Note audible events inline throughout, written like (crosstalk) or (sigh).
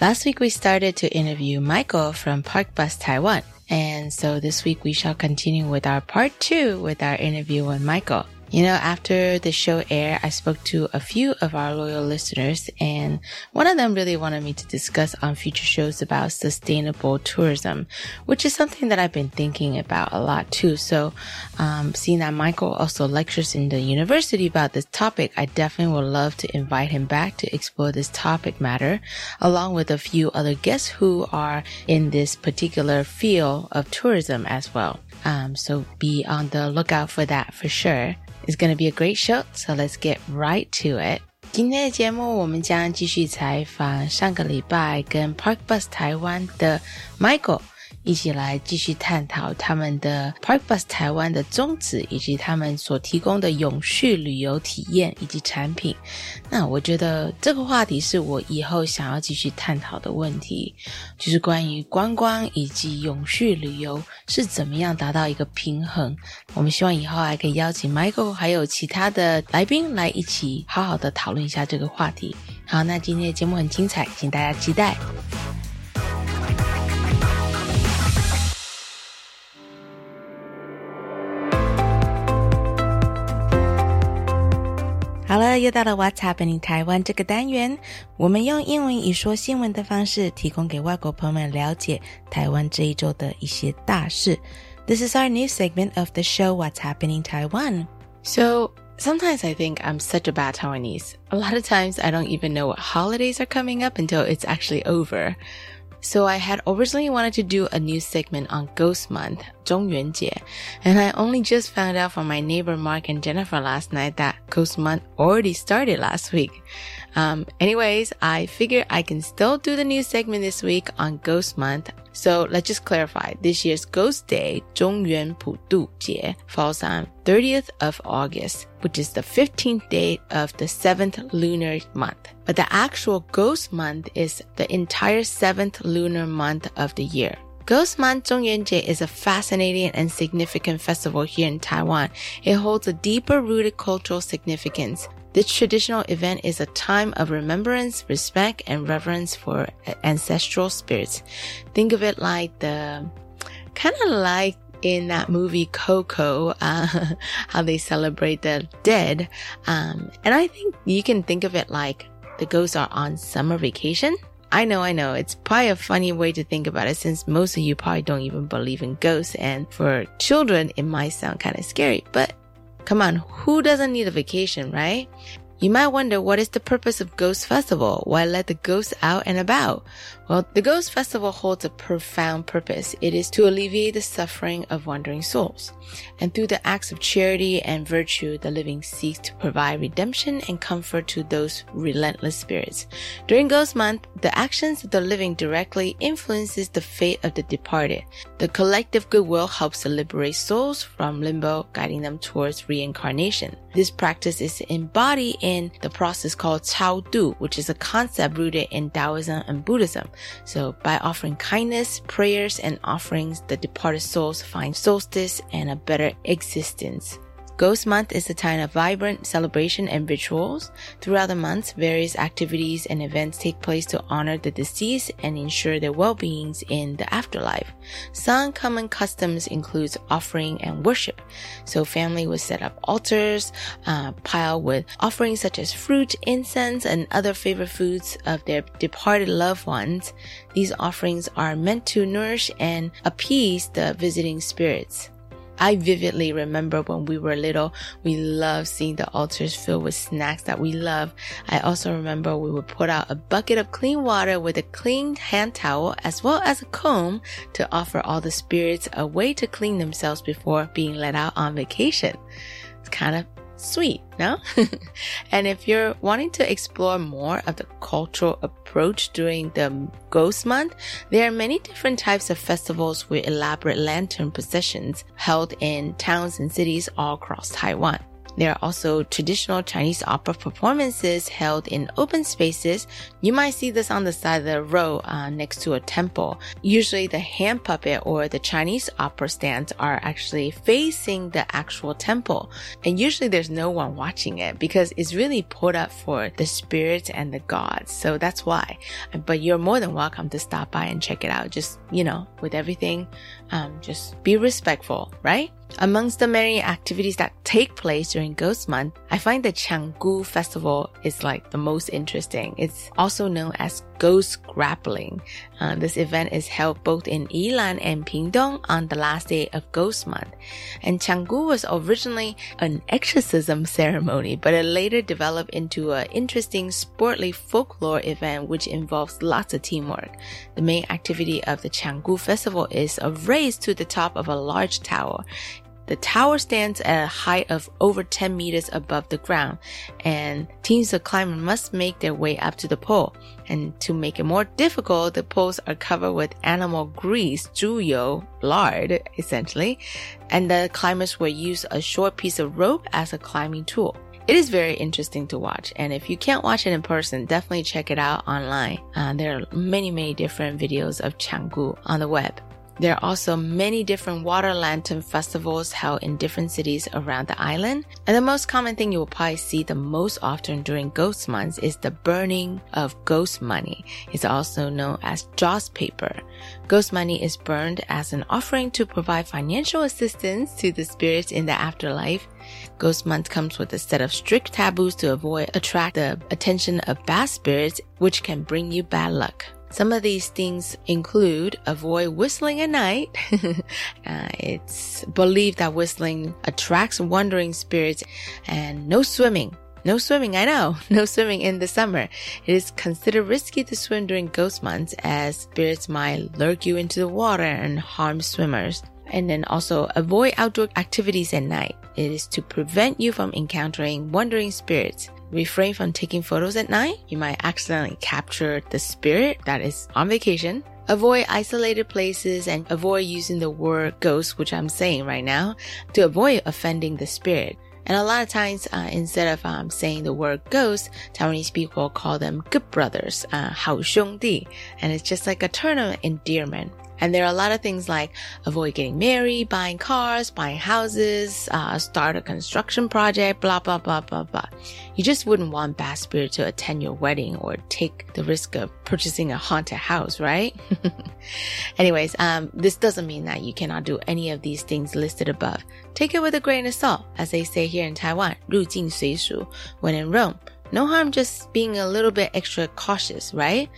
Last week we started to interview Michael from Parkbus Taiwan. And so this week we shall continue with our part two with our interview with Michael. You know, after the show aired, I spoke to a few of our loyal listeners and one of them really wanted me to discuss on future shows about sustainable tourism, which is something that I've been thinking about a lot too. So, um, seeing that Michael also lectures in the university about this topic, I definitely would love to invite him back to explore this topic matter along with a few other guests who are in this particular field of tourism as well. Um, so be on the lookout for that for sure. It's going to be a great show, so let's get right to it. 今天的节目，我们将继续采访上个礼拜跟 Park Bus 台湾的 Michael。 一起来继续探讨他们的 Park Bus 台湾的宗旨，以及他们所提供的永续旅游体验以及产品。那我觉得这个话题是我以后想要继续探讨的问题，就是关于观光以及永续旅游是怎么样达到一个平衡。我们希望以后还可以邀请 Michael 还有其他的来宾来一起好好的讨论一下这个话题。好，那今天的节目很精彩，请大家期待。好了，又到了 What's Happening 台湾这个单元，我们用英文以说新闻的方式，提供给外国朋友们了解台湾这一周的一些大事。This is our new segment of the show What's Happening Taiwan. So sometimes I think I'm such a bad Taiwanese. A lot of times I don't even know what holidays are coming up until it's actually over. So I had originally wanted to do a new segment on Ghost Month, Zhong and I only just found out from my neighbor Mark and Jennifer last night that Ghost Month already started last week. Um, anyways, I figure I can still do the new segment this week on Ghost Month. So let's just clarify. This year's Ghost Day, Zhongyuan Pudu Jie, falls on 30th of August, which is the 15th day of the 7th lunar month. But the actual Ghost Month is the entire 7th lunar month of the year. Ghost Month Zhongyuanjie is a fascinating and significant festival here in Taiwan. It holds a deeper rooted cultural significance. This traditional event is a time of remembrance, respect, and reverence for ancestral spirits. Think of it like the kind of like in that movie Coco, uh, (laughs) how they celebrate the dead. Um, and I think you can think of it like the ghosts are on summer vacation. I know, I know. It's probably a funny way to think about it since most of you probably don't even believe in ghosts. And for children, it might sound kind of scary, but come on, who doesn't need a vacation, right? You might wonder what is the purpose of Ghost Festival? Why let the ghosts out and about? Well, the Ghost Festival holds a profound purpose. It is to alleviate the suffering of wandering souls. And through the acts of charity and virtue, the living seeks to provide redemption and comfort to those relentless spirits. During Ghost Month, the actions of the living directly influences the fate of the departed. The collective goodwill helps to liberate souls from limbo, guiding them towards reincarnation. This practice is embodied in the process called Chao Du, which is a concept rooted in Taoism and Buddhism. So by offering kindness, prayers, and offerings, the departed souls find solstice and a better existence. Ghost Month is a time of vibrant celebration and rituals. Throughout the month, various activities and events take place to honor the deceased and ensure their well-beings in the afterlife. Some common customs include offering and worship. So family would set up altars, uh, pile with offerings such as fruit, incense, and other favorite foods of their departed loved ones. These offerings are meant to nourish and appease the visiting spirits. I vividly remember when we were little, we loved seeing the altars filled with snacks that we love. I also remember we would put out a bucket of clean water with a clean hand towel as well as a comb to offer all the spirits a way to clean themselves before being let out on vacation. It's kind of sweet, no? (laughs) and if you're wanting to explore more of the cultural approach during the Ghost Month, there are many different types of festivals with elaborate lantern processions held in towns and cities all across Taiwan. There are also traditional Chinese opera performances held in open spaces. You might see this on the side of the road uh, next to a temple. Usually the hand puppet or the Chinese opera stands are actually facing the actual temple. And usually there's no one watching it because it's really put up for the spirits and the gods. So that's why. But you're more than welcome to stop by and check it out. Just, you know, with everything, um, just be respectful, right? Amongst the many activities that take place during Ghost Month, I find the Changgu Festival is like the most interesting. It's also known as Ghost Grappling. Uh, this event is held both in Yilan and Pingdong on the last day of Ghost Month. And Changgu was originally an exorcism (laughs) ceremony, but it later developed into an interesting sportly folklore event which involves lots of teamwork. The main activity of the Changgu Festival is a race to the top of a large tower. The tower stands at a height of over 10 meters above the ground, and teams of climbers must make their way up to the pole. And to make it more difficult, the poles are covered with animal grease, 猪油, lard, essentially, and the climbers will use a short piece of rope as a climbing tool. It is very interesting to watch, and if you can't watch it in person, definitely check it out online. Uh, there are many, many different videos of Changgu on the web. There are also many different water lantern festivals held in different cities around the island. And the most common thing you will probably see the most often during ghost months is the burning of ghost money. It's also known as joss paper. Ghost money is burned as an offering to provide financial assistance to the spirits in the afterlife. Ghost month comes with a set of strict taboos to avoid attract the attention of bad spirits, which can bring you bad luck. Some of these things include avoid whistling at night. (laughs) uh, it's believed that whistling attracts wandering spirits and no swimming. No swimming, I know. (laughs) No swimming in the summer. It is considered risky to swim during ghost months as spirits might lurk you into the water and harm swimmers. And then also avoid outdoor activities at night. It is to prevent you from encountering wandering spirits Refrain from taking photos at night. You might accidentally capture the spirit that is on vacation. Avoid isolated places and avoid using the word ghost, which I'm saying right now, to avoid offending the spirit. And a lot of times, uh, instead of um, saying the word ghost, Taiwanese people call them good brothers, uh, 好兄弟, and it's just like a term of endearment. And there are a lot of things like avoid getting married, buying cars, buying houses, uh, start a construction project, blah, blah, blah, blah, blah. You just wouldn't want bad spirit to attend your wedding or take the risk of purchasing a haunted house, right? (laughs) Anyways, um, this doesn't mean that you cannot do any of these things listed above. Take it with a grain of salt, as they say here in Taiwan, 入境随俗. When in Rome, no harm just being a little bit extra cautious, right?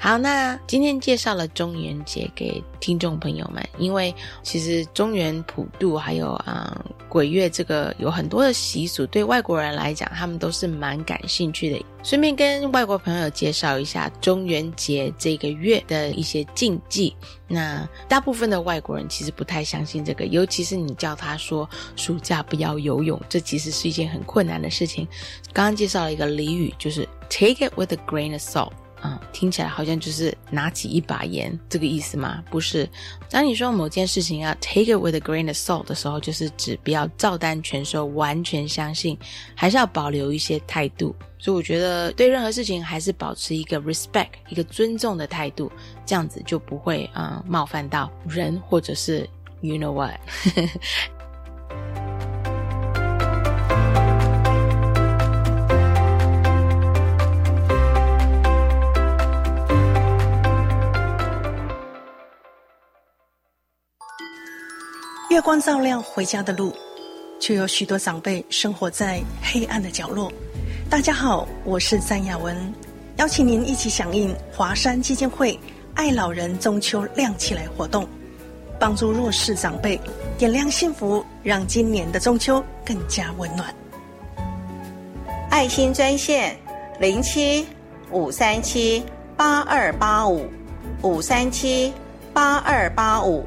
好，那今天介绍了中元节给听众朋友们，因为其实中元普渡还有啊鬼月这个有很多的习俗，对外国人来讲，他们都是蛮感兴趣的。顺便跟外国朋友介绍一下中元节这个月的一些禁忌。那大部分的外国人其实不太相信这个，尤其是你叫他说暑假不要游泳，这其实是一件很困难的事情。刚刚介绍了一个俚语，就是 take it with a grain of salt。啊，听起来好像就是拿起一把盐这个意思吗？不是。当你说某件事情要 take it with a grain of salt 的时候，就是指不要照单全收，完全相信，还是要保留一些态度。所以我觉得对任何事情还是保持一个 respect，一个尊重的态度，这样子就不会啊冒犯到人，或者是 you know what。月光照亮回家的路，却有许多长辈生活在黑暗的角落。大家好，我是詹雅文，邀请您一起响应华山基金会“爱老人中秋亮起来”活动，帮助弱势长辈点亮幸福，让今年的中秋更加温暖。爱心专线零七五三七八二八五五三七八二八五。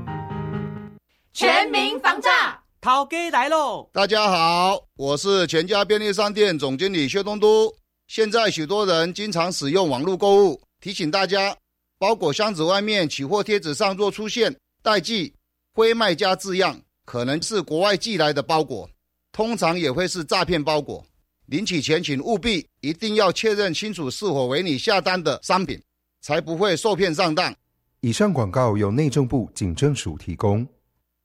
全民防诈，涛哥来喽！大家好，我是全家便利商店总经理薛东都。现在许多人经常使用网络购物，提醒大家，包裹箱子外面取货贴纸上若出现代寄、非卖家字样，可能是国外寄来的包裹，通常也会是诈骗包裹。领取前请务必一定要确认清楚是否为你下单的商品，才不会受骗上当。以上广告由内政部警政署提供。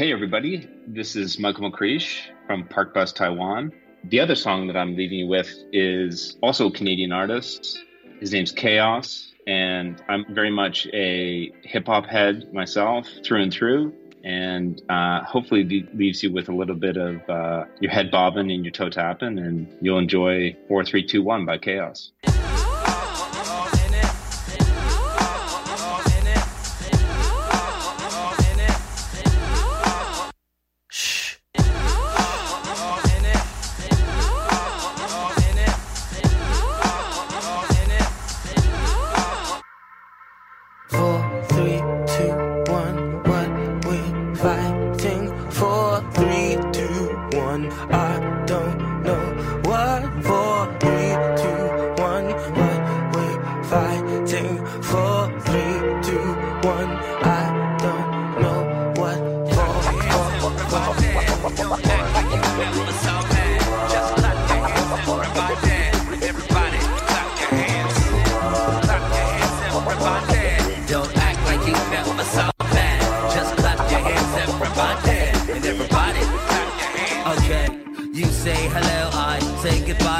Hey, everybody. This is Michael McCreesh from Parkbus Taiwan. The other song that I'm leaving you with is also a Canadian artist. His name's Chaos, and I'm very much a hip hop head myself through and through. And uh, hopefully, leaves you with a little bit of uh, your head bobbing and your toe tapping, and you'll enjoy 4321 by Chaos.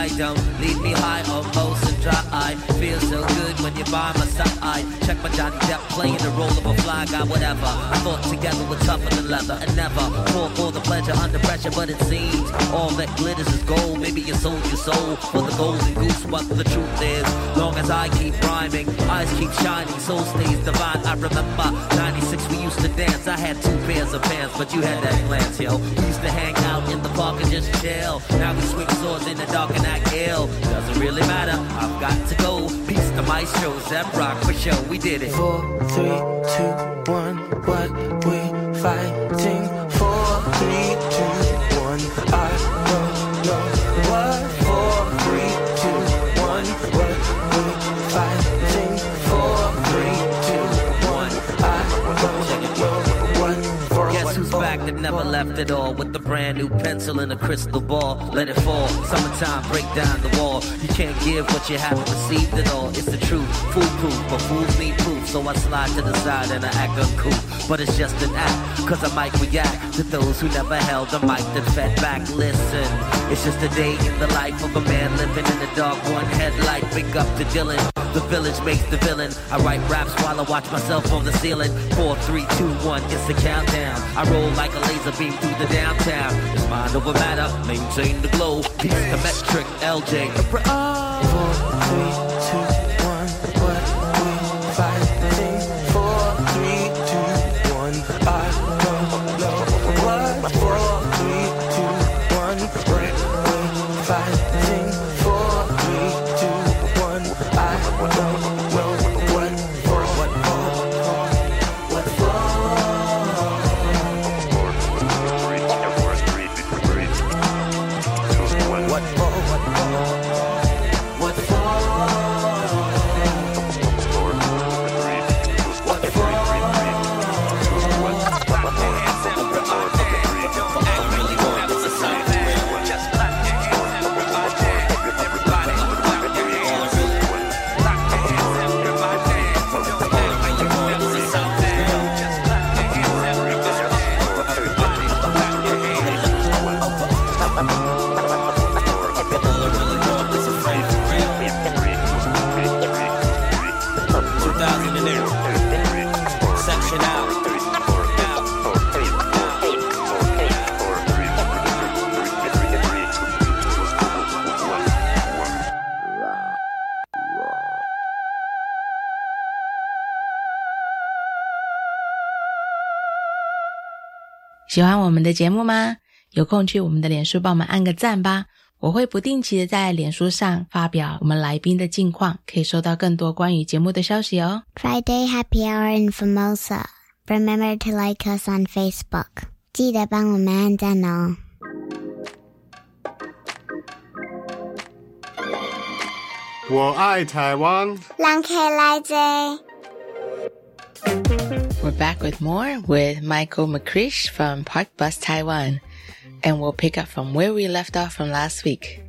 lie down, leave me high off by my side. I check my Johnny Depp playing the role of a fly guy, whatever. I thought together we're tougher than leather and never fall for the pleasure under pressure, but it seems all that glitters is gold. Maybe you sold your soul for the golden goose, but the truth is, long as I keep rhyming, eyes keep shining, soul stays divine. I remember 96 we used to dance. I had two pairs of pants, but you had that glance, yo. We used to hang out in the park and just chill. Now we switch swords in the dark and act ill. Doesn't really matter, I've got to go. Peace to my show. Zemrock for sure, we did it. Four, three, two, one, what we fighting for? Three, at all. With a brand new pencil and a crystal ball. Let it fall. Summertime, break down the wall. You can't give what you haven't received at all. It's the truth. Foolproof, but fools need proof. So I slide to the side and I act uncool. But it's just an act. Cause I might react to those who never held a mic that fed back. Listen, it's just a day in the life of a man living in the dark. One headlight. Big up to Dylan. The village makes the villain. I write raps while I watch myself on the ceiling. Four, three, two, one, it's the countdown. I roll like a laser beam through the downtown. It's mind over matter, maintain the glow. Peace the metric, LJ. Three, 喜欢我们的节目吗？有空去我们的脸书帮我们按个赞吧！我会不定期的在脸书上发表我们来宾的近况，可以收到更多关于节目的消息哦。Friday Happy Hour in Formosa. Remember to like us on Facebook. 记得帮我们按赞哦。我爱台湾。让 K 来追。We're back with more with Michael McCreesh from Parkbus Taiwan, and we'll pick up from where we left off from last week.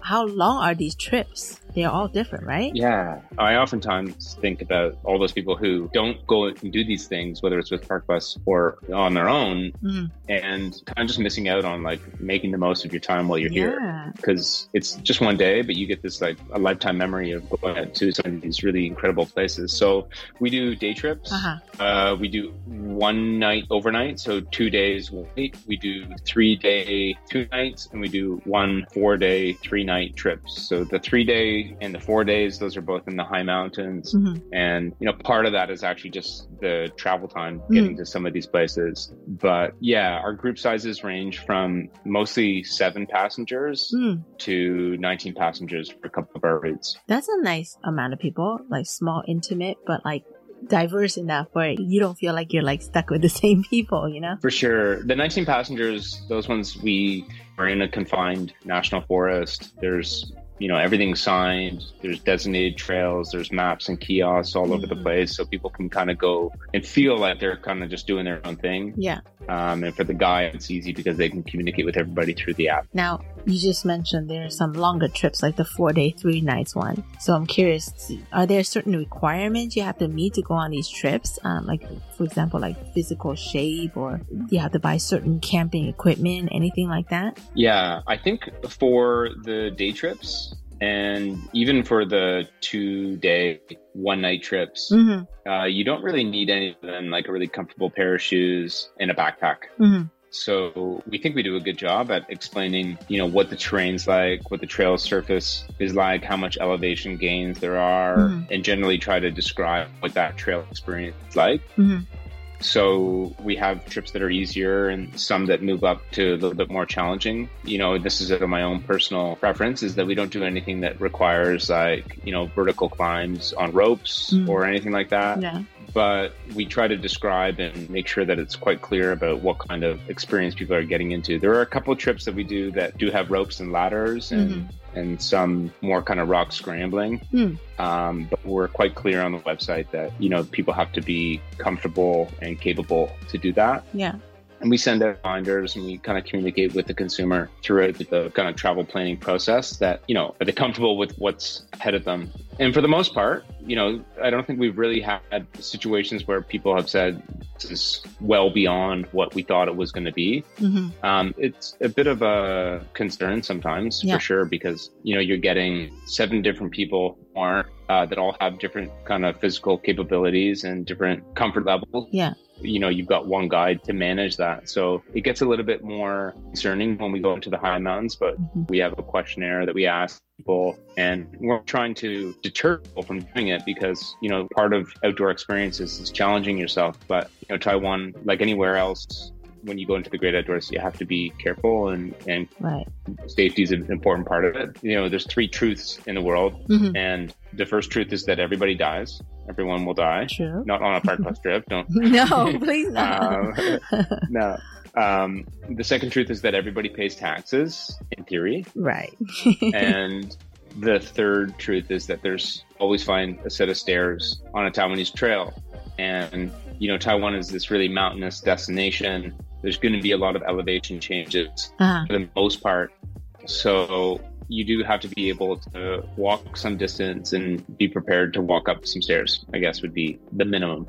How long are these trips? They're all different, right? Yeah, I oftentimes think about all those people who don't go and do these things, whether it's with Parkbus or on their own, Mm. and kind of just missing out on like making the most of your time while you're here. Because it's just one day, but you get this like a lifetime memory of going out to some of these really incredible places. So we do day trips. Uh-huh. Uh, we do one night overnight, so two days one night. We do three day two nights, and we do one four day three night trips. So the three day and the four days, those are both in the high mountains. Mhm. And you know, part of that is actually just the travel time getting to some of these places. But yeah, our group sizes range from mostly seven passengers Mm. to 19 passengers for a couple of our routes. That's a nice amount of people, like small, intimate, but like diverse enough where you don't feel like you're like stuck with the (laughs) same people, you know? For sure. The 19 passengers, those ones we are in a confined national forest. There's, you know, everything's signed. There's designated trails. There's maps and kiosks all over the mm-hmm. place. So people can kind of go and feel like they're kind of just doing their own thing. Yeah. Um, and for the guy, it's easy because they can communicate with everybody through the app. Now, you just mentioned there are some longer trips, like the four day, three nights one. So I'm curious, are there certain requirements you have to meet to go on these trips? Um, like, for example, like physical shape, or you have to buy certain camping equipment, anything like that? Yeah, I think for the day trips and even for the two day, one night trips, Mhm. uh, you don't really need any other than like a really comfortable pair of shoes and a backpack. Mm-hmm. So we think we do a good job at explaining, you know, what the terrain's like, what the trail surface is like, how much elevation gains there are, Mhm. and generally try to describe what that trail experience is like. Mm-hmm. So we have trips that are easier and some that move up to a little bit more challenging. You know, this is out of my own personal preference is that we don't do anything that requires like, you know, vertical climbs on ropes Mm. or anything like that. Yeah. But we try to describe and make sure that it's quite clear about what kind of experience people are getting into. There are a couple of trips that we do that do have ropes and ladders and Mhm. And some more kind of rock scrambling. Hmm. Um, but we're quite clear on the website that you know people have to be comfortable and capable to do that. Yeah. And we send out binders and we kind of communicate with the consumer throughout the, kind of travel planning process that, you know, are they comfortable with what's ahead of them? And for the most part, you know, I don't think we've really had situations where people have said is well beyond what we thought it was going to be. Mm-hmm. Um, it's a bit of a concern sometimes, Yeah. for sure, because you know you're getting seven different people more uh, that all have different kind of physical capabilities and different comfort levels. Yeah. You know, you've got one guide to manage that, so it gets a little bit more concerning when we go into the high mountains. But we have a questionnaire that we ask people, and we're trying to deter people from doing it because you know part of outdoor experiences is challenging yourself. But you know, Taiwan, like anywhere else, when you go into the great outdoors, you have to be careful and and Right. safety is an important part of it. You know, there's three truths in the world, Mhm. and the first truth is that everybody dies. Everyone will die. True. Not on a (laughs) Parkbus trip. Don't. No, (laughs) please not. Um, no. Um, the second truth is that everybody pays taxes in theory, right. (laughs) (laughs) and the third truth is that there's always find a set of stairs on a Taiwanese trail. And, you know, Taiwan is this really mountainous destination. There's going to be a lot of elevation changes Uh-huh. for the most part. So you do have to be able to walk some distance and be prepared to walk up some stairs, I guess would be the minimum.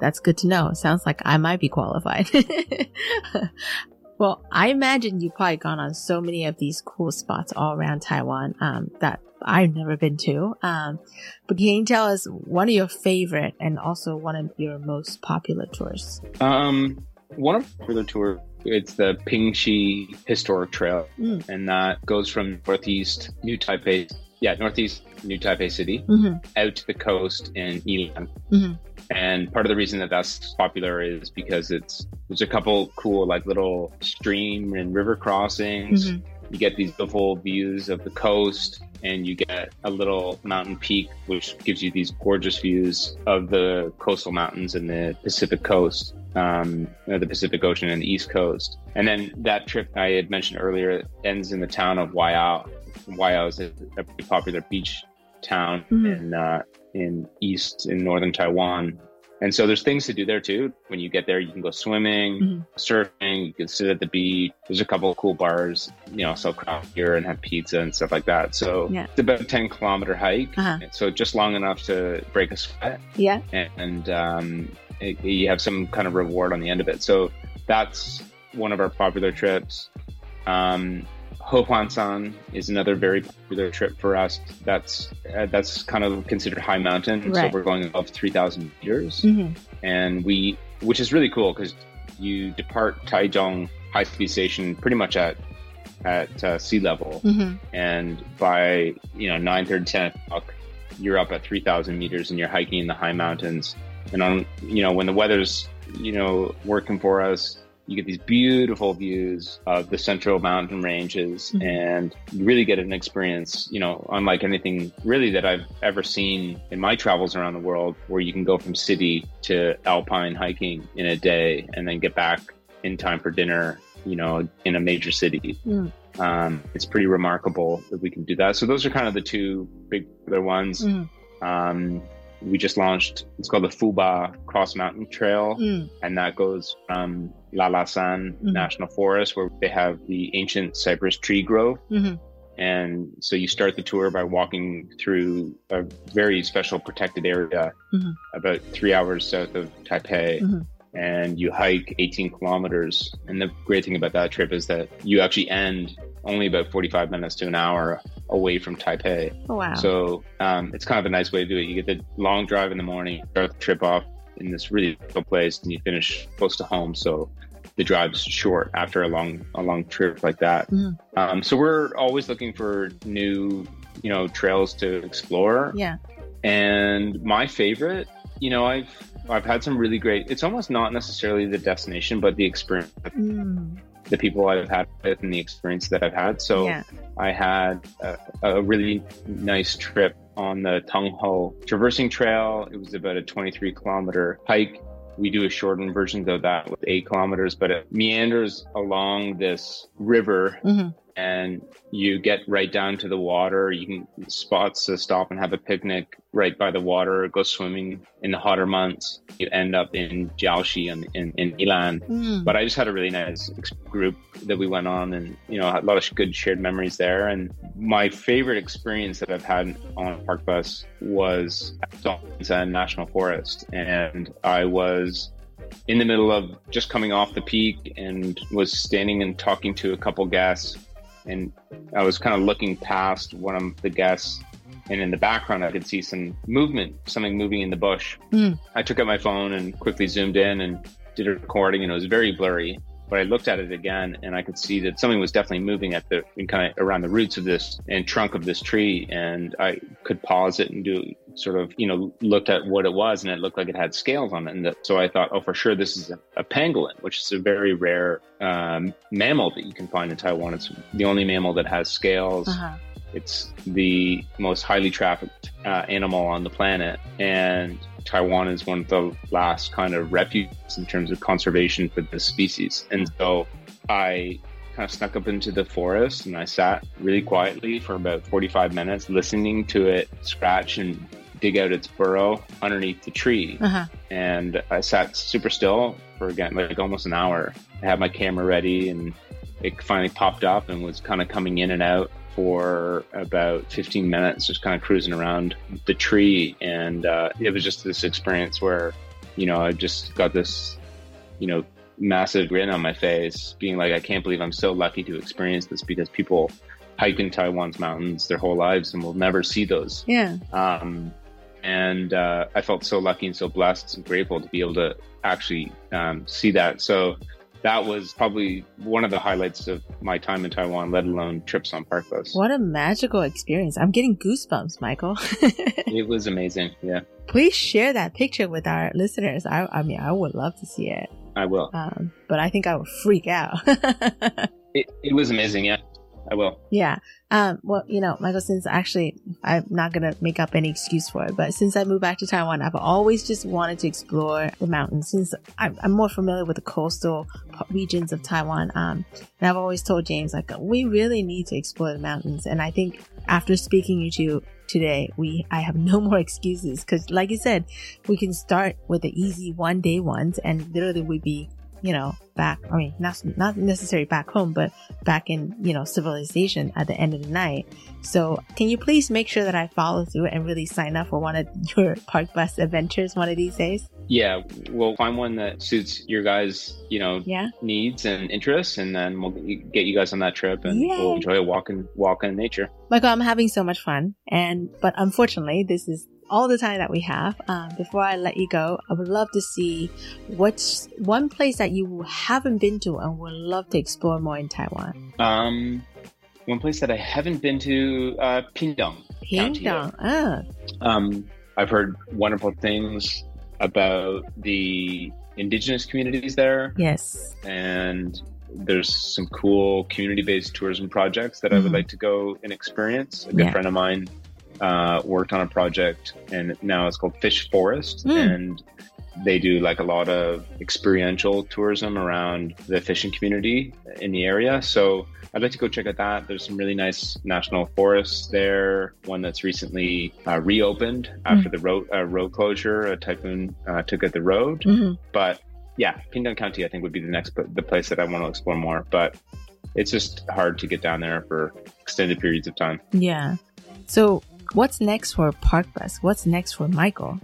That's good to know. Sounds like I might be qualified. (laughs) well, I imagine you've probably gone on so many of these cool spots all around Taiwan um, that I've never been to. Um, but can you tell us one of your favorite and also one of your most popular tours? Um, one of the tour, it's the Pingxi Historic Trail, Mm. and that goes from northeast New Taipei, yeah, northeast New Taipei City, Mhm. out to the coast in Yilan. Mhm. And part of the reason that that's popular is because it's there's a couple cool like little stream and river crossings. Mhm. You get these beautiful views of the coast, and you get a little mountain peak, which gives you these gorgeous views of the coastal mountains and the Pacific coast, um, the Pacific Ocean and the East Coast. And then that trip I had mentioned earlier ends in the town of Waiao. Waiao is a, a pretty popular beach town Mhm. in uh, in east in northern Taiwan. And so there's things to do there too. When you get there, you can go swimming, Mhm. surfing, you can sit at the beach. There's a couple of cool bars, you know, sell craft beer and have pizza and stuff like that. So Yeah. it's about a 10 kilometer hike. Uh-huh. So just long enough to break a sweat Yeah. and um, it, you have some kind of reward on the end of it. So that's one of our popular trips. Um, Hohuanshan is another very popular trip for us. That's uh, that's kind of considered high mountain, Right. so we're going above three thousand meters, Mhm. and we, which is really cool because you depart Taichung High Speed Station pretty much at at uh, sea level, Mhm. and by you know 9 10 o'clock you're up at 3000 meters and you're hiking in the high mountains and on you know when the weather's you know working for us you get these beautiful views of the central mountain ranges Mhm. and you really get an experience you know unlike anything really that i've ever seen in my travels around the world where you can go from city to alpine hiking in a day and then get back in time for dinner you know in a major city Mm. um, it's pretty remarkable that we can do that. So those are kind of the two big other ones. Mhm. Um, we just launched. It's called the Fuba Cross Mountain Trail, Mm. and that goes from Lalashan Mhm. National Forest, where they have the ancient cypress tree grove. Mhm. And so you start the tour by walking through a very special protected area Mhm. about three hours south of Taipei. Mhm. And you hike 18 kilometers. And the great thing about that trip is that you actually end only about 45 minutes to an hour away from Taipei. Oh, wow. So um, it's kind of a nice way to do it. You get the long drive in the morning, start the trip off in this really beautiful place, and you finish close to home. So the drive's short after a long a long trip like that. Mhm. Um, so we're always looking for new, you know, trails to explore. Yeah. And my favorite, you know, I've I've had some really great. It's almost not necessarily the destination, but the experience, Mm. The people I've had with, and the experience that I've had. So Yeah. I had a, a really nice trip on the Tonghou Traversing Trail. It was about a 23 kilometer hike. We do a shortened version of that with eight kilometers, but it meanders along this river Mhm. And you get right down to the water. You can spots to stop and have a picnic right by the water, go swimming in the hotter months. You end up in Jiaoxi and in, in Ilan. Mm. But I just had a really nice group that we went on and, you know, a lot of good shared memories there. And my favorite experience that I've had on a Parkbus was at Dongsan National Forest. And I was in the middle of just coming off the peak and was standing and talking to a couple guests and I was kind of looking past one of the guests, and in the background, I could see some movement, something moving in the bush. Mm. I took out my phone and quickly zoomed in and did a recording, and it was very blurry. But I looked at it again, and I could see that something was definitely moving at the kind of around the roots of this and trunk of this tree, and I could pause it and do sort of you know looked at what it was, and it looked like it had scales on it, and so I thought, oh, for sure, this is a, a pangolin, which is a very rare um, mammal that you can find in Taiwan. It's the only mammal that has scales. Uh-huh. It's the most highly trafficked uh, animal on the planet, and Taiwan is one of the last kind of refuges in terms of conservation for this species. And so I kind of snuck up into the forest and I sat really quietly for about 45 minutes listening to it scratch and dig out its burrow underneath the tree. Uh-huh. And I sat super still for again, like almost an hour. I had my camera ready and it finally popped up and was kind of coming in and out for about 15 minutes, just kind of cruising around the tree. And uh, it was just this experience where, you know, I just got this, you know, massive grin on my face, being like, I can't believe I'm so lucky to experience this because people hike in Taiwan's mountains their whole lives and will never see those. Yeah. Um, and uh, I felt so lucky and so blessed and grateful to be able to actually um, see that. So that was probably one of the highlights of my time in Taiwan, let alone trips on Parkbus. What a magical experience. I'm getting goosebumps, Michael. (laughs) it was amazing. Yeah. Please share that picture with our listeners. I, I mean, I would love to see it. I will. Um, but I think I would freak out. (laughs) it, it was amazing. Yeah. I will. Yeah. Um, well, you know, Michael, since actually I'm not going to make up any excuse for it, but since I moved back to Taiwan, I've always just wanted to explore the mountains since I'm, I'm more familiar with the coastal regions of Taiwan. Um, and I've always told James, like, we really need to explore the mountains. And I think after speaking to you today, we, I have no (laughs) more excuses because like you said, we can start with the easy one day ones and literally we'd be you know, back, I mean, not, not necessarily back home, but back in, you know, civilization at the end of the night. So can you please make sure that I follow through and really sign up for one of (laughs) your Parkbus adventures one of these days? Yeah, we'll find one that suits your guys, you know, yeah. needs and interests, and then we'll get you guys on that trip, and Yay. we'll enjoy a walk in walk in nature. Michael, I'm having so much fun, and but unfortunately, this is all the time that we have. Um, before I let you go, I would love to see what's one place that you haven't been to and would love to explore more in Taiwan. Um, one place that I haven't been to, uh, Pingdong. Pingdong. Ah. Um, I've heard wonderful things about the indigenous communities there. Yes. And there's some cool community-based tourism projects that mm-hmm. I would like to go and experience. A good Yeah. friend of mine uh, worked on a project, and now it's called Fish Forest, Mm. and they do like a lot of experiential tourism around the fishing community in the area. So I'd like to go check out that. There's some really nice national forests there. One that's recently uh, reopened after Mm. the road uh, road closure. A typhoon uh, took out the road, Mhm. but yeah, Pingdong County I think would be the next the place that I want to explore more. But it's just hard to get down there for extended periods of time. Yeah. So what's next for Parkbus? What's next for Michael?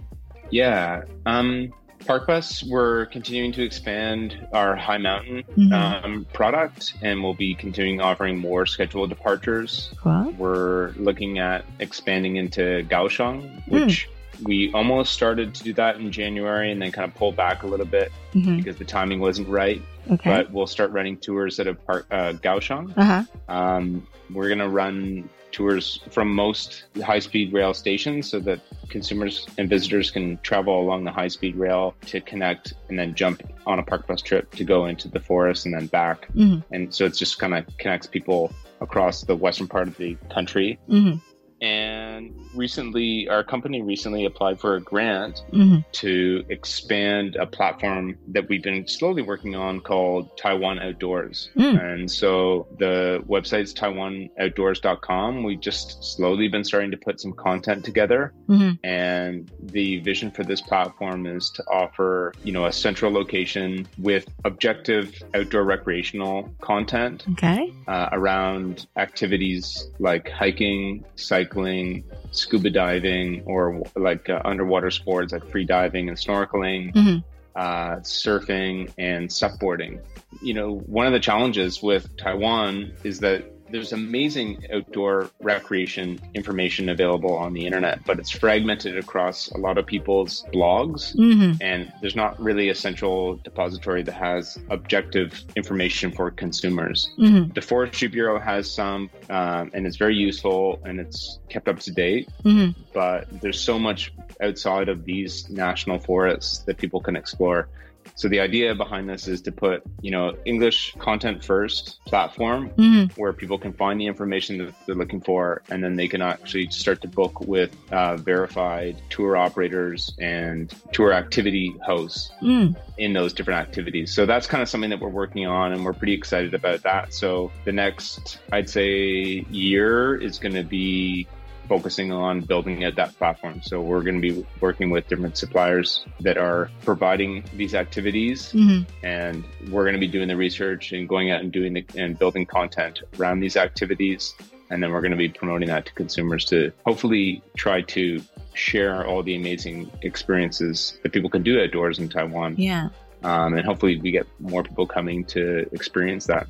Yeah. Um, Parkbus, we're continuing to expand our high mountain Mhm. um, product and we'll be continuing offering more scheduled departures. Cool. We're looking at expanding into Kaohsiung, which we almost started to do that in January and then kind of pulled back a little bit Mhm. because the timing wasn't right. Okay. But we'll start running tours out of Park, uh, Kaohsiung. Uh huh. Um, we're going to run tours from most high speed rail stations so that consumers and visitors can travel along the high speed rail to connect and then jump on a Parkbus trip to go into the forest and then back. Mhm. And so it's just kind of connects people across the western part of the country. Mhm. And recently, our company recently applied for a grant Mm-hmm. to expand a platform that we've been slowly working on called Taiwan Outdoors. Mm. And so the website's taiwanoutdoors.com. We've just slowly been starting to put some content together. Mhm. And the vision for this platform is to offer, you know, a central location with objective outdoor recreational content Okay. uh, around activities like hiking, cycling, scuba diving, or like uh, underwater sports like free diving and snorkeling, Mhm. uh, surfing, and supboarding. You know, one of the challenges with Taiwan is that there's amazing outdoor recreation information available on the internet, but it's fragmented across a lot of people's blogs. Mhm. And there's not really a central depository that has objective information for consumers. Mhm. The Forestry Bureau has some, um, and it's very useful and it's kept up to date. Mhm. But there's so much outside of these national forests that people can explore. So the idea behind this is to put, you know, English content first platform Mhm. where people can find the information that they're looking for, and then they can actually start to book with uh, verified tour operators and tour activity hosts Mm. in those different activities. So that's kind of something that we're working on, and we're pretty excited about that. So the next, I'd say, year is going to be focusing on building out that platform. So we're going to be working with different suppliers that are providing these activities, Mhm. and we're going to be doing the research and going out and doing the and building content around these activities. And then we're going to be promoting that to consumers to hopefully try to share all the amazing experiences that people can do outdoors in Taiwan. Yeah. Um, and hopefully we get more people coming to experience that.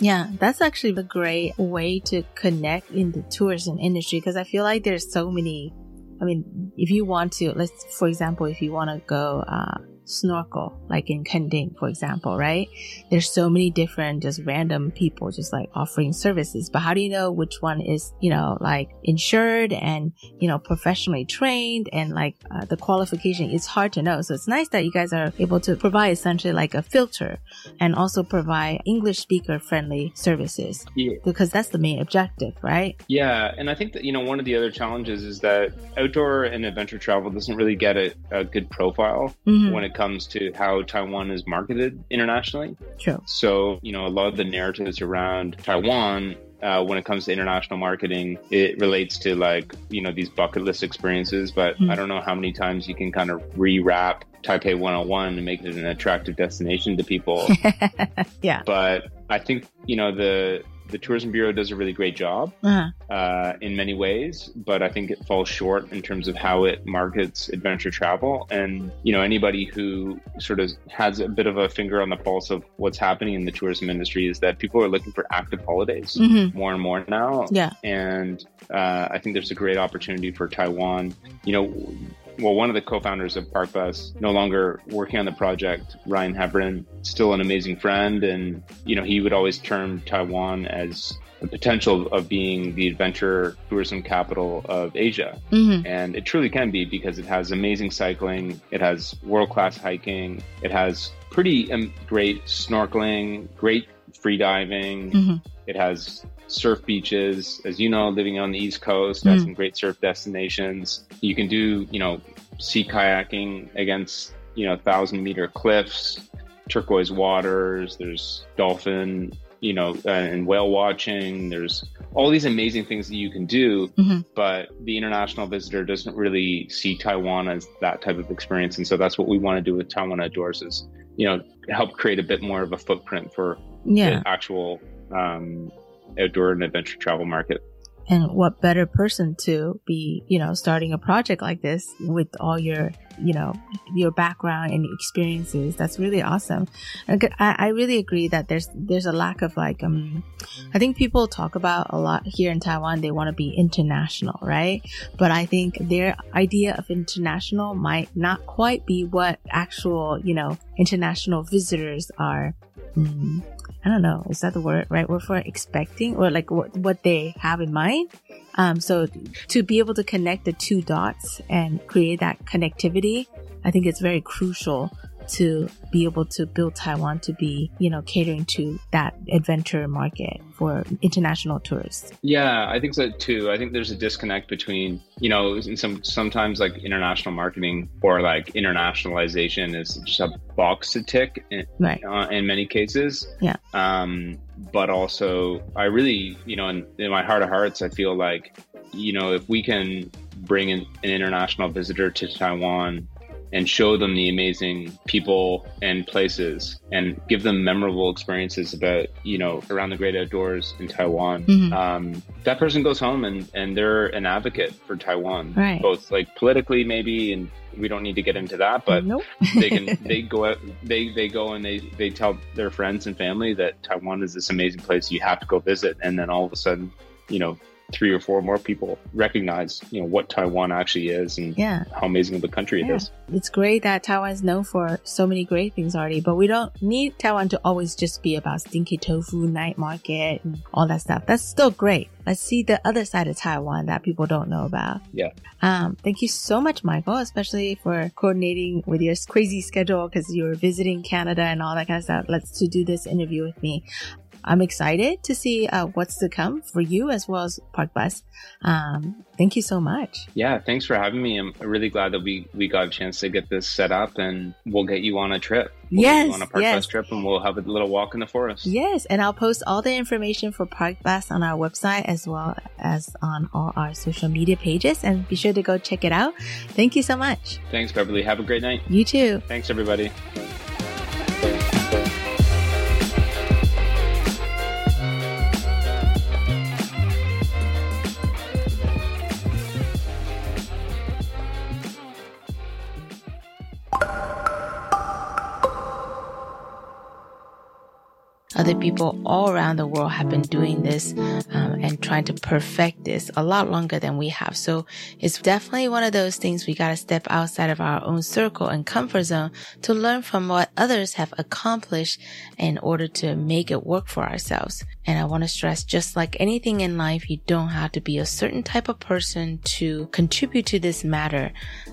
Yeah, that's actually a great way to connect in the tourism industry because I feel like there's so many. I mean, if you want to, let's, for example, if you want to go, uh, snorkel, like in Kenting, for example, right? There's so many different, just random people just like offering services. But how do you know which one is, you know, like insured and, you know, professionally trained and like uh, the qualification? It's hard to know. So it's nice that you guys are able to provide essentially like a filter and also provide English speaker friendly services Yeah. because that's the main objective, right? Yeah, and I think that you know one of the other challenges is that outdoor and adventure travel doesn't really get a, a good profile Mhm. when it comes to how Taiwan is marketed internationally. True. So you know a lot of the narratives around Taiwan. Uh, when it comes to international marketing, it relates to like, you know, these bucket list experiences, but Hmm. I don't know how many times you can kind of rewrap Taipei 101 and make it an attractive destination to people. (laughs) yeah. But I think, you know, the, the Tourism Bureau does a really great job Uh-huh. uh, in many ways, but I think it falls short in terms of how it markets adventure travel. And you know, anybody who sort of has a bit of a finger on the pulse of what's happening in the tourism industry is that people are looking for active holidays Mhm. more and more now. Yeah. and uh, I think there's a great opportunity for Taiwan. You know. Well, one of the co-founders of Parkbus, no longer working on the project, Ryan Hebron, still an amazing friend, and you know he would always term Taiwan as the potential of being the adventure tourism capital of Asia. Mhm. And it truly can be because it has amazing cycling, it has world class hiking, it has pretty um, great snorkeling, great free diving, Mhm. it has surf beaches. As you know, living on the East Coast, it has Mm. some great surf destinations. You can do, you know, sea kayaking against, you know, thousand meter cliffs, turquoise waters, there's dolphin, you know, uh, and whale watching. There's all these amazing things that you can do, Mhm. but the international visitor doesn't really see Taiwan as that type of experience. And so that's what we want to do with Taiwan Outdoors is, you know, help create a bit more of a footprint for Yeah. the actual um, outdoor and adventure travel market. And what better person to be, you know, starting a project like this with all your, you know, your background and experiences. That's really awesome. I, really agree that there's, there's a lack of like, um, I think people talk about a lot here in Taiwan. They want to be international, right? But I think their idea of international might not quite be what actual, you know, international visitors are. Mm, I don't know. Is that the word, right? Word for expecting or like what, what they have in mind? Um, so to be able to connect the two dots and create that connectivity, I think it's very crucial to be able to build Taiwan to be, you know, catering to that adventure market for international tourists. Yeah, I think so too. I think there's a disconnect between, you know, in some sometimes like international marketing or like internationalization is just a box to tick in, right. uh, in many cases. Yeah. Um, but also, I really, you know, in, in my heart of hearts, I feel like, you know, if we can bring in an international visitor to Taiwan and show them the amazing people and places and give them memorable experiences about you know around the great outdoors in taiwan Mhm. um, that person goes home and and they're an advocate for taiwan Right. both like politically maybe and we don't need to get into that but Nope. they can (laughs) they go out they they go and they they tell their friends and family that taiwan is this amazing place you have to go visit and then all of a sudden you know three or four more people recognize you know what taiwan actually is and Yeah. how amazing of a country it Yeah. is It's great that Taiwan is known for so many great things already, but we don't need Taiwan to always just be about stinky tofu, night market, and all that stuff. That's still great. Let's see the other side of Taiwan that people don't know about. yeah Um, thank you so much, Michael, especially for coordinating with your crazy schedule because you were visiting Canada and all that kind of stuff. Let's to do this interview with me. I'm excited to see uh, what's to come for you as well as Parkbus. Um, thank you so much. Yeah, thanks for having me. I'm really glad that we we got a chance to get this set up, and we'll get you on a trip. We'll get you Yes, on a park yes. bus trip, and we'll have a little walk in the forest. Yes, and I'll post all the information for Parkbus on our website as well as on all our social media pages. And be sure to go check it out. Thank you so much. Thanks, Beverly. Have a great night. You too. Thanks, everybody. Other people all around the world have been doing this um, and trying to perfect this a lot longer than we have. So it's definitely one of those things we got to step outside of our own circle and comfort zone to learn from what others have accomplished in order to make it work for ourselves. And I want to stress just like anything in life, you don't have to be a certain type of person to contribute to this matter.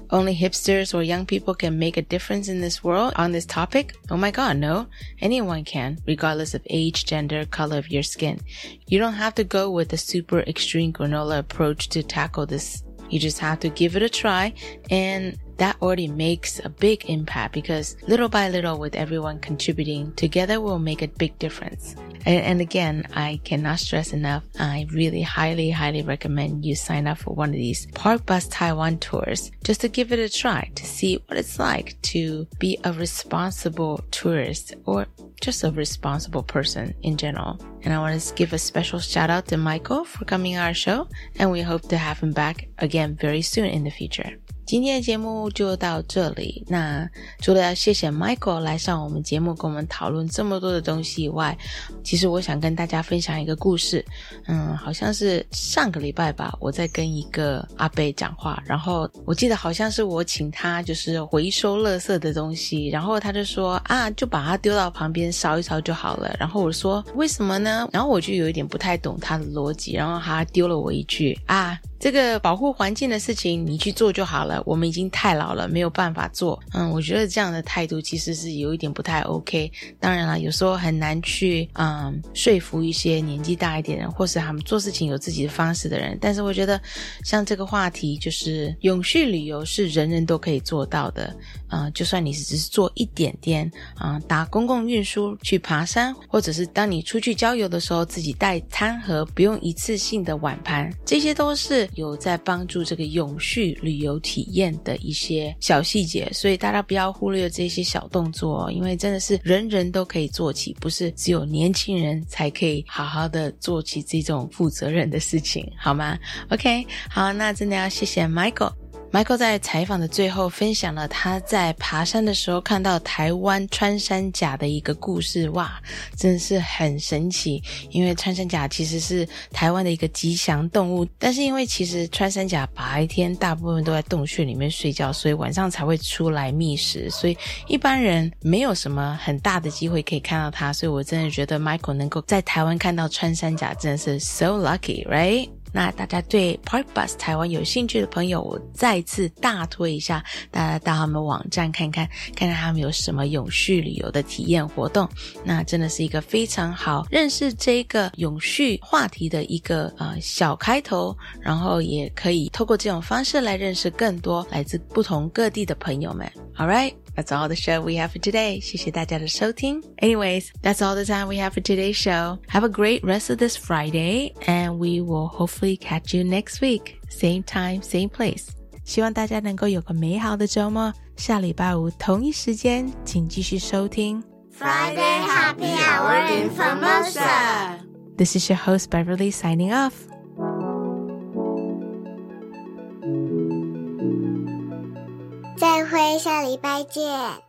Only hipsters or young people can make a difference in this world on this topic? Oh my god, no. Anyone can, regardless of age, gender, color of your skin. You don't have to go with a super extreme granola approach to tackle this. You just have to give it a try and that already makes a big impact because little by little with everyone contributing together will make a big difference. And, and again, I cannot stress enough. I really highly, highly recommend you sign up for one of these Parkbus Taiwan tours just to give it a try to see what it's like to be a responsible tourist or just a responsible person in general. And I want to give a special shout out to Michael for coming on our show and we hope to have him back again very soon in the future. 今天的节目就到这里。那除了要谢谢 Michael 来上我们节目跟我们讨论这么多的东西以外，其实我想跟大家分享一个故事。嗯，好像是上个礼拜吧，我在跟一个阿伯讲话，然后我记得好像是我请他就是回收垃圾的东西，然后他就说啊，就把它丢到旁边 烧一烧就好了。然后我说为什么呢？然后我就有一点不太懂他的逻辑，然后他丢了我一句啊。这个保护环境的事情你去做就好了，我们已经太老了，没有办法做。嗯，我觉得这样的态度其实是有一点不太 OK。当然了，有时候很难去嗯说服一些年纪大一点的人，或是他们做事情有自己的方式的人。但是我觉得像这个话题，就是永续旅游是人人都可以做到的。啊、就算你只是做一点点啊、搭公共运输去爬山，或者是当你出去郊游的时候，自己带餐盒，不用一次性的碗盘，这些都是有在帮助这个永续旅游体验的一些小细节。所以大家不要忽略这些小动作哦，因为真的是人人都可以做起，不是只有年轻人才可以好好的做起这种负责任的事情，好吗？OK，好，那真的要谢谢 Michael。Michael 在采访的最后分享了他在爬山的时候看到台湾穿山甲的一个故事，哇，真的是很神奇。因为穿山甲其实是台湾的一个吉祥动物，但是因为其实穿山甲白天大部分都在洞穴里面睡觉，所以晚上才会出来觅食，所以一般人没有什么很大的机会可以看到它。所以我真的觉得 Michael 能够在台湾看到穿山甲，真的是 so lucky，right？那大家对 Park Bus 台湾有兴趣的朋友，我再次大推一下，大家到他们网站看看，看看他们有什么永续旅游的体验活动。那真的是一个非常好认识这个永续话题的一个呃小开头，然后也可以透过这种方式来认识更多来自不同各地的朋友们。All right. That's all the show we have for today. 谢谢大家的收听. Anyways, that's all the time we have for today's show. Have a great rest of this Friday, and we will hopefully catch you next week. Same time, same place. 希望大家能够有个美好的周末。下礼拜五同一时间，请继续收听 Friday Happy Hour in Formosa. This is your host Beverly signing off. 再会，下礼拜见。